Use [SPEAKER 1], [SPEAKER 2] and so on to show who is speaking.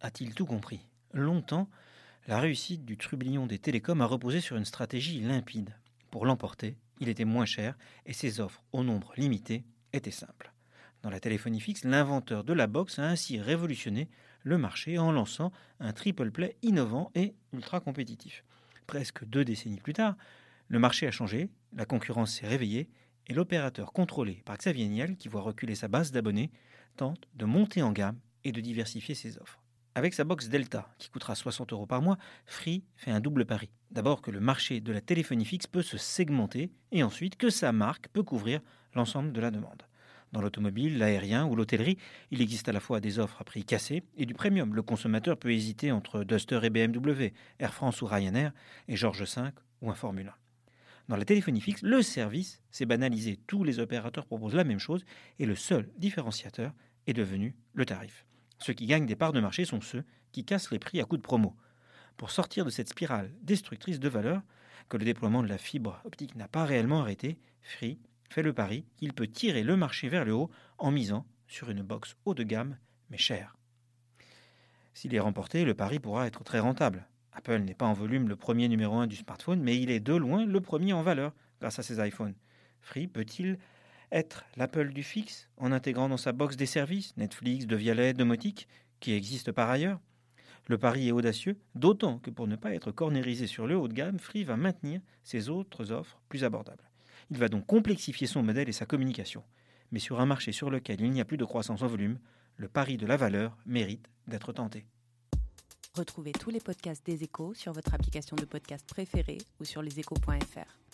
[SPEAKER 1] a-t-il tout compris? Longtemps, la réussite du trublion des télécoms a reposé sur une stratégie limpide. Pour l'emporter, il était moins cher et ses offres, au nombre limité, étaient simples. Dans la téléphonie fixe, l'inventeur de la box a ainsi révolutionné le marché en lançant un triple play innovant et ultra compétitif. Presque deux décennies plus tard, le marché a changé, la concurrence s'est réveillée et l'opérateur contrôlé par Xavier Niel, qui voit reculer sa base d'abonnés, tente de monter en gamme et de diversifier ses offres. Avec sa box Delta, qui coûtera 60 euros par mois, Free fait un double pari. D'abord que le marché de la téléphonie fixe peut se segmenter et ensuite que sa marque peut couvrir l'ensemble de la demande. Dans l'automobile, l'aérien ou l'hôtellerie, il existe à la fois des offres à prix cassé et du premium. Le consommateur peut hésiter entre Duster et BMW, Air France ou Ryanair, et George V ou un Formule 1. Dans la téléphonie fixe, le service s'est banalisé. Tous les opérateurs proposent la même chose et le seul différenciateur est devenu le tarif. Ceux qui gagnent des parts de marché sont ceux qui cassent les prix à coups de promo. Pour sortir de cette spirale destructrice de valeur, que le déploiement de la fibre optique n'a pas réellement arrêté, Free fait le pari qu'il peut tirer le marché vers le haut en misant sur une box haut de gamme mais chère. S'il est remporté, le pari pourra être très rentable. Apple n'est pas en volume le premier numéro 1 du smartphone, mais il est de loin le premier en valeur grâce à ses iPhones. Free peut-il être l'Apple du fixe en intégrant dans sa box des services, Netflix, de Vialet, Domotique, qui existent par ailleurs Le pari est audacieux, d'autant que pour ne pas être cornérisé sur le haut de gamme, Free va maintenir ses autres offres plus abordables. Il va donc complexifier son modèle et sa communication. Mais sur un marché sur lequel il n'y a plus de croissance en volume, le pari de la valeur mérite d'être tenté.
[SPEAKER 2] Retrouvez tous les podcasts des échos sur votre application de podcast préférée ou sur leséchos.fr.